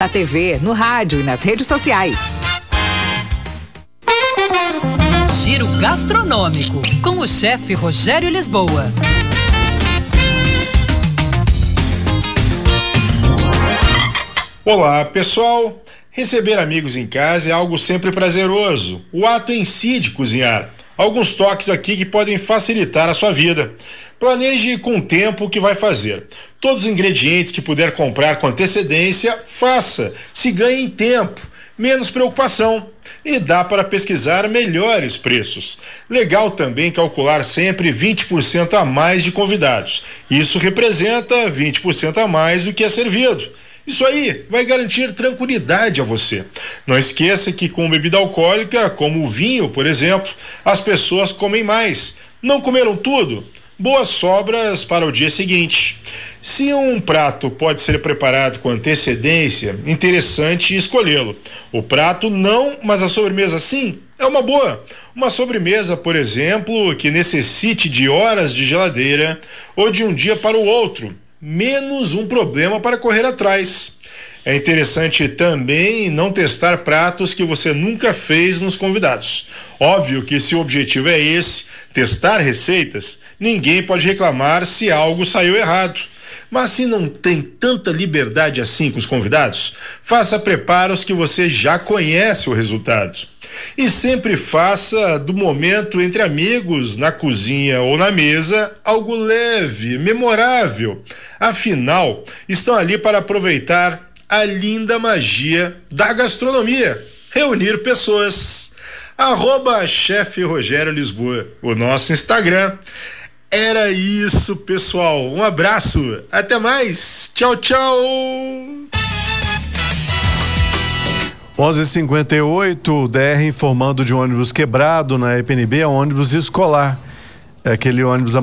Na TV, no rádio e nas redes sociais. Giro gastronômico com o chefe Rogério Lisboa. Olá, pessoal. Receber amigos em casa é algo sempre prazeroso. O ato em si de cozinhar. Alguns toques aqui que podem facilitar a sua vida. Planeje com o tempo que vai fazer. Todos os ingredientes que puder comprar com antecedência, faça. Se ganhe em tempo, menos preocupação. E dá para pesquisar melhores preços. Legal também calcular sempre 20% a mais de convidados. Isso representa 20% a mais do que é servido. Isso aí vai garantir tranquilidade a você. Não esqueça que com bebida alcoólica, como o vinho, por exemplo, as pessoas comem mais. Não comeram tudo? boas sobras para o dia seguinte. Se um prato pode ser preparado com antecedência, interessante escolhê-lo. O prato não, mas a sobremesa sim, é uma boa. Uma sobremesa, por exemplo, que necessite de horas de geladeira ou de um dia para o outro, menos um problema para correr atrás. É interessante também não testar pratos que você nunca fez nos convidados. Óbvio que se o objetivo é esse, testar receitas, ninguém pode reclamar se algo saiu errado. Mas se não tem tanta liberdade assim com os convidados, faça preparos que você já conhece o resultado. E sempre faça do momento entre amigos, na cozinha ou na mesa, algo leve, memorável. Afinal, estão ali para aproveitar a linda magia da gastronomia, reunir pessoas. Arroba chefe Rogério Lisboa, o nosso Instagram. Era isso, pessoal. Um abraço. Até mais. Tchau, tchau. 11:58 DR informando de ônibus quebrado na EPNB, é um ônibus escolar. É aquele ônibus